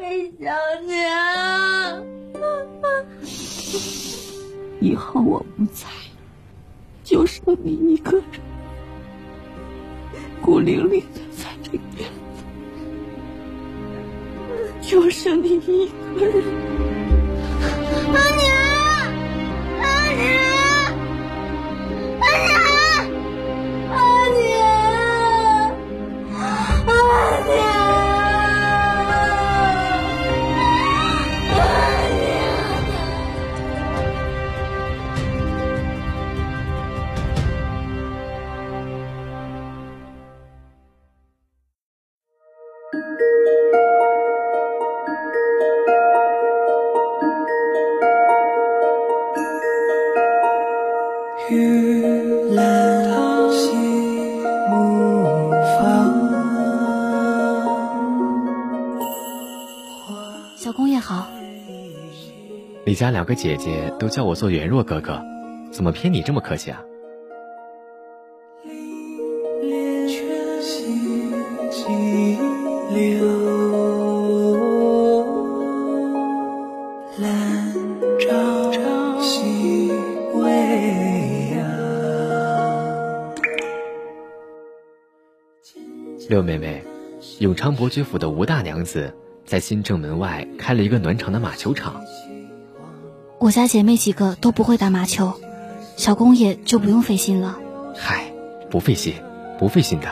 会想你啊！以后我不在了，就剩你一个人，孤零零的在这边，就剩你一个人。阿娘，阿娘。你家两个姐姐都叫我做元若哥哥，怎么偏你这么客气啊？六妹妹，永昌伯爵府的吴大娘子。在新正门外开了一个暖场的马球场。我家姐妹几个都不会打麻球，小公爷就不用费心了。嗨，不费心，不费心的。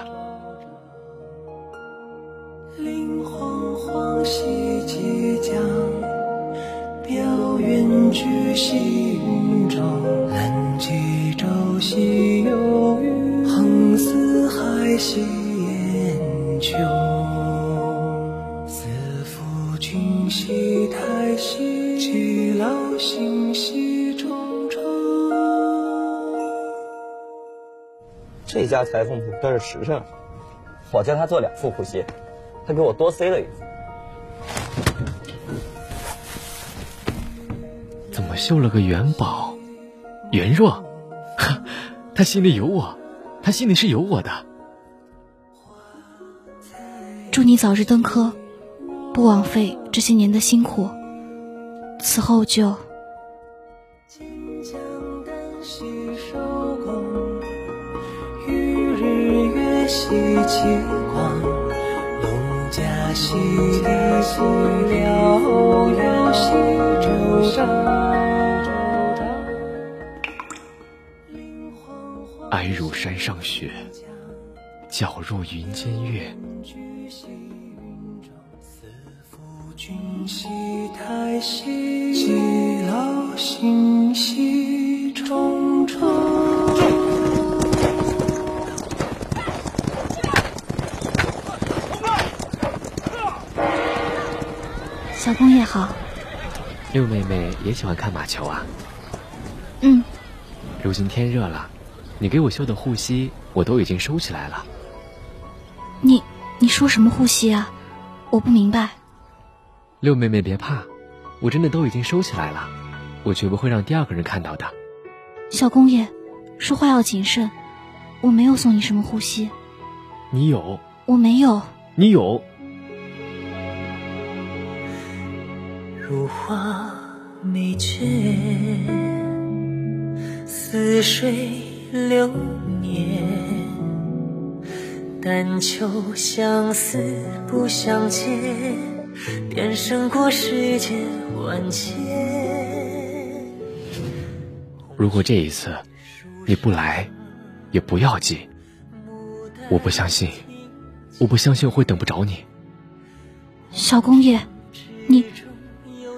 横四海兮烟秋。这家裁缝铺倒是实诚，我叫他做两副护膝，他给我多塞了一副。怎么绣了个元宝？元若，哈，他心里有我，他心里是有我的。祝你早日登科，不枉费这些年的辛苦。此后就。西气光，农家戏的戏了要西周章。哀如山上雪，皎若云间月。君兮太息，既老心兮重重。小公爷好，六妹妹也喜欢看马球啊。嗯，如今天热了，你给我绣的护膝我都已经收起来了。你你说什么护膝啊？我不明白。六妹妹别怕，我真的都已经收起来了，我绝不会让第二个人看到的。小公爷，说话要谨慎，我没有送你什么护膝。你有？我没有。你有？花眉绝，似水流年。但求相思不相见，便胜过世间万千。如果这一次你不来，也不要紧。我不相信，我不相信会等不着你。小公爷，你。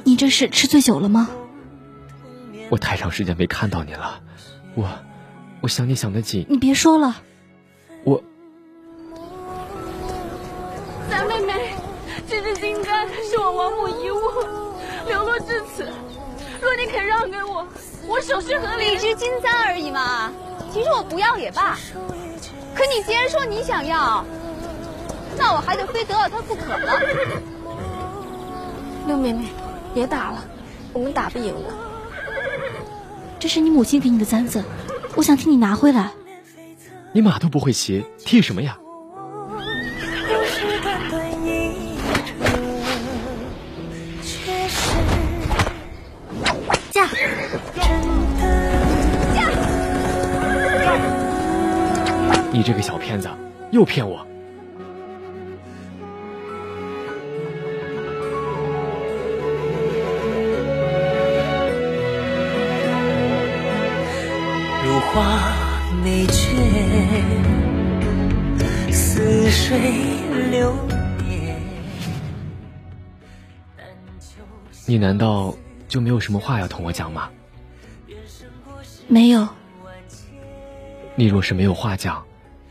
你这是吃醉酒了吗？我太长时间没看到你了，我我想你想得紧。你别说了，我三妹妹，这只金簪是我王母遗物，流落至此。若你肯让给我，我手续合理。一只金簪而已嘛，其实我不要也罢。可你既然说你想要，那我还得非得到它不可了。六妹妹。别打了，我们打不赢的。这是你母亲给你的簪子，我想替你拿回来。你马都不会骑，替什么呀？驾驾。你这个小骗子，又骗我。你难道就没有什么话要同我讲吗？没有。你若是没有话讲，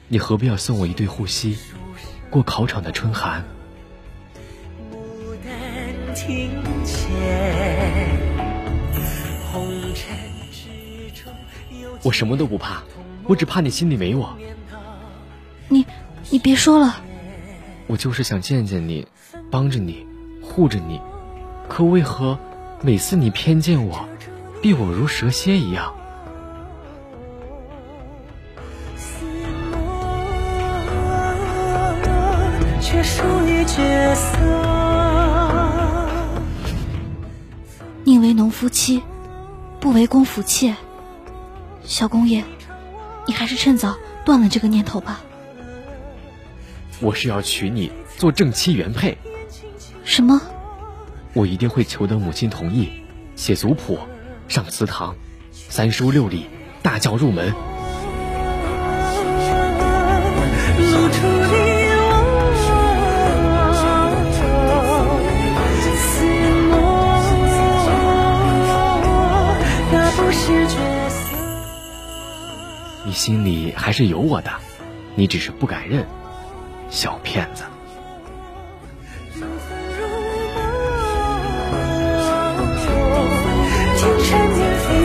你何必要送我一对护膝，过考场的春寒？我什么都不怕，我只怕你心里没我。你，你别说了。我就是想见见你，帮着你，护着你，可为何每次你偏见我，避我如蛇蝎一样？却疏于角色。宁为农夫妻，不为公府妾。小公爷，你还是趁早断了这个念头吧。我是要娶你做正妻原配。什么？我一定会求得母亲同意，写族谱，上祠堂，三书六礼，大教入门。你心里还是有我的，你只是不敢认，小骗子。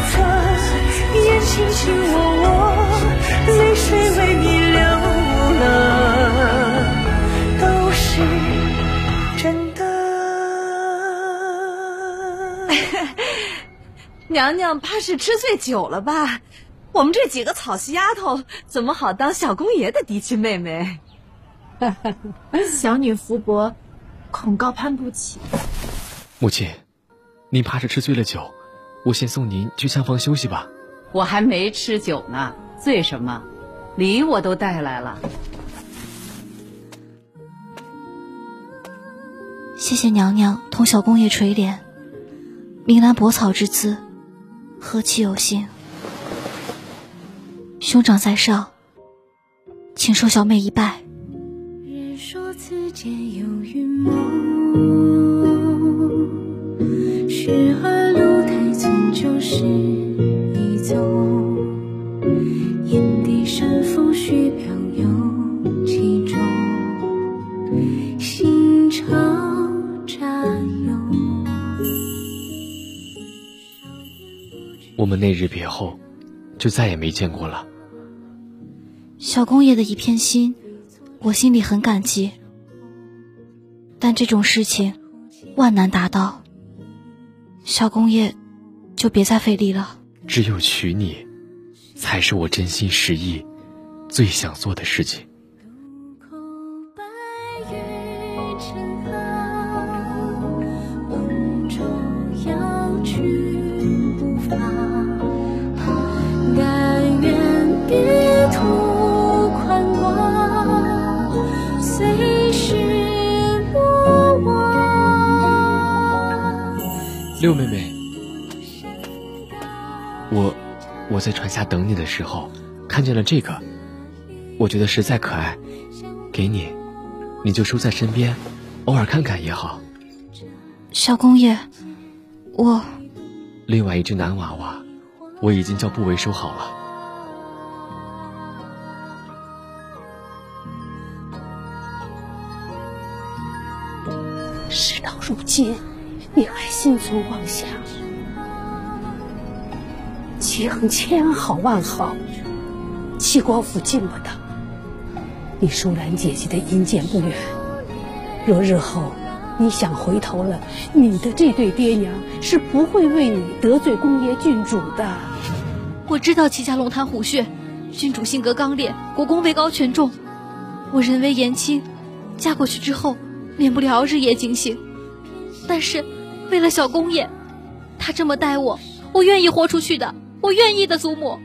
娘娘怕是吃醉酒了吧？我们这几个草席丫头怎么好当小公爷的嫡亲妹妹？小女福薄，恐高攀不起。母亲，您怕是吃醉了酒，我先送您去厢房休息吧。我还没吃酒呢，醉什么？礼我都带来了。谢谢娘娘同小公爷垂怜，明兰薄草之姿，何其有幸。兄长在上，请受小妹一拜。人说此间有云就再也没见过了。小公爷的一片心，我心里很感激。但这种事情万难达到，小公爷就别再费力了。只有娶你，才是我真心实意最想做的事情。六妹妹，我我在船下等你的时候，看见了这个，我觉得实在可爱，给你，你就收在身边，偶尔看看也好。小公爷，我另外一只男娃娃，我已经叫布维收好了。事到如今。心存妄想？齐衡千好万好，齐国府进不得。你舒兰姐姐的阴间不远，若日后你想回头了，你的这对爹娘是不会为你得罪公爷郡主的。我知道齐家龙潭虎穴，郡主性格刚烈，国公位高权重，我人微言轻，嫁过去之后免不了日夜警醒，但是。为了小公爷，他这么待我，我愿意豁出去的，我愿意的，祖母。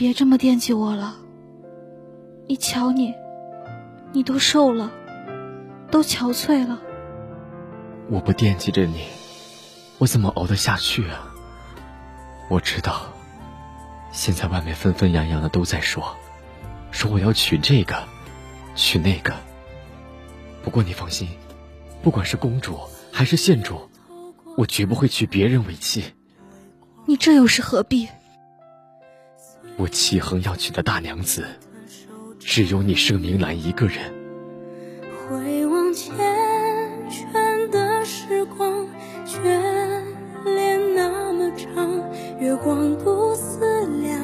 别这么惦记我了。你瞧你，你都瘦了，都憔悴了。我不惦记着你，我怎么熬得下去啊？我知道，现在外面纷纷扬扬的都在说，说我要娶这个，娶那个。不过你放心，不管是公主还是县主，我绝不会娶别人为妻。你这又是何必？我齐衡要娶的大娘子，只有你盛明兰一个人。回望缱绻的时光，眷恋那么长，月光不思量，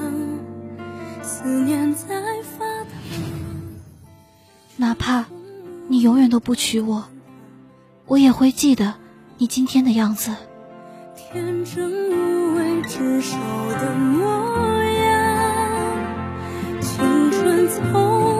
思念在发烫。哪怕你永远都不娶我，我也会记得你今天的样子。天真无畏、执手的模痛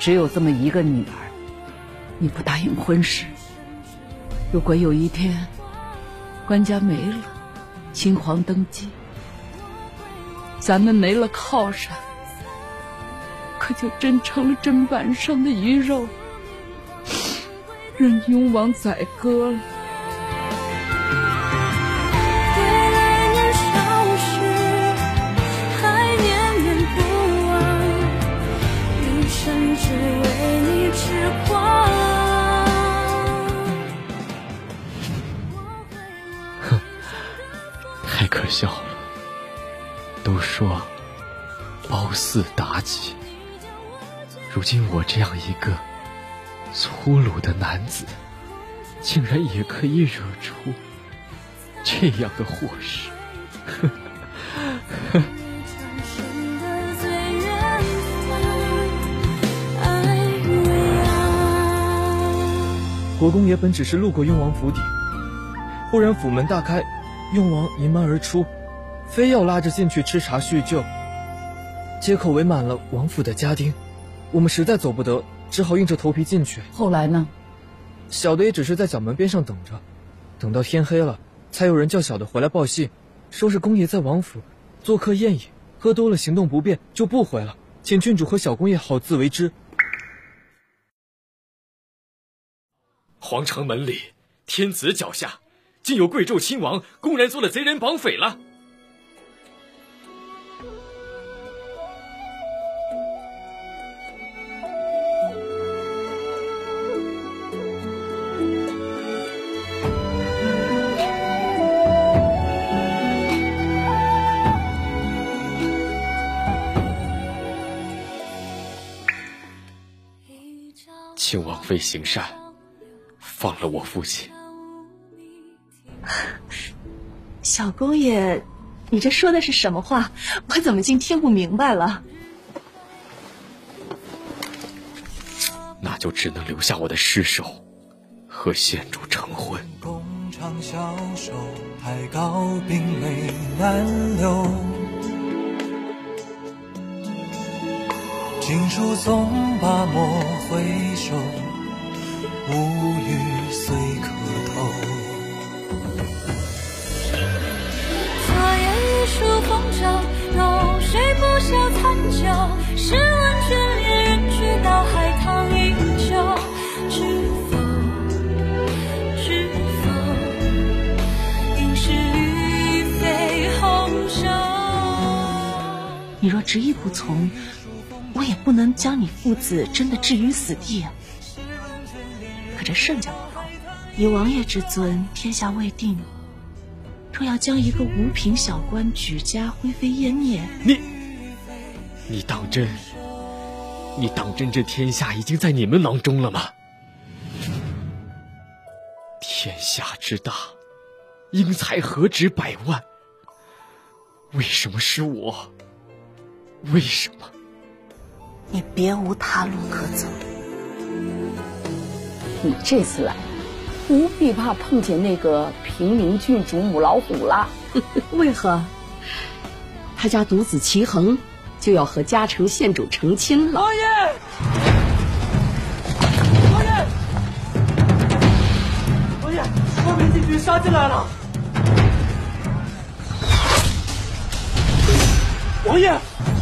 只有这么一个女儿，你不答应婚事，如果有一天官家没了，秦皇登基，咱们没了靠山，可就真成了砧板上的鱼肉，任雍王宰割了。如今我这样一个粗鲁的男子，竟然也可以惹出这样的祸事。深的最远方，爱未央。国公爷本只是路过雍王府邸，忽然府门大开，雍王迎门而出，非要拉着进去吃茶叙旧。街口围满了王府的家丁，我们实在走不得，只好硬着头皮进去。后来呢？小的也只是在角门边上等着，等到天黑了，才有人叫小的回来报信，说是公爷在王府做客宴饮，喝多了行动不便，就不回了，请郡主和小公爷好自为之。皇城门里，天子脚下，竟有贵胄亲王公然做了贼人绑匪了。请王妃行善，放了我父亲。小公爷，你这说的是什么话？我怎么竟听不明白了？那就只能留下我的尸首，和县主成婚。共长相守，太高冰泪难流。锦书送罢莫回首，无语虽可偷。昨夜一树风骤，浓水不消残酒。试问卷帘人去到海棠依旧，知否？知否？应是绿肥红瘦。你若执意不从，我也不能将你父子真的置于死地啊。可这盛家不同，以王爷之尊，天下未定。若要将一个五品小官举家灰飞烟灭，你，你当真？你当真这天下已经在你们囊中了吗？天下之大，英才何止百万？为什么是我？为什么？你别无他路可走。你这次来，不必怕碰见那个平民郡主母老虎了。为何？他家独子齐衡就要和嘉诚县主成亲了。王爷，王爷，王爷，外面禁军杀进来了。王爷，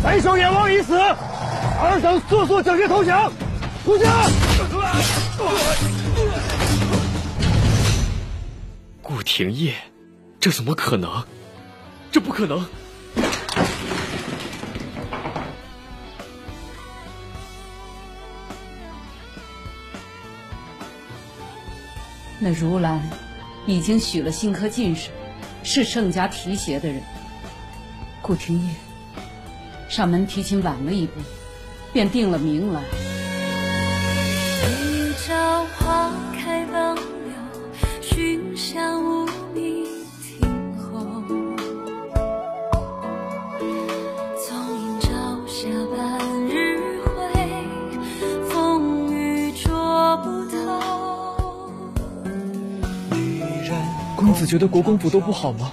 白首阎王已死，二等速速整军投降，投降！顾廷烨，这怎么可能？这不可能！那如兰已经许了新科进士，是盛家提携的人。顾廷烨，上门提亲晚了一步，便定了名来。一朝花开忘了寻香朝霞半日晖，风雨捉不透。公子觉得国公府都不好吗？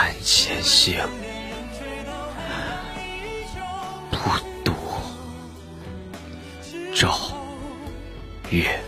三千星，不渡照月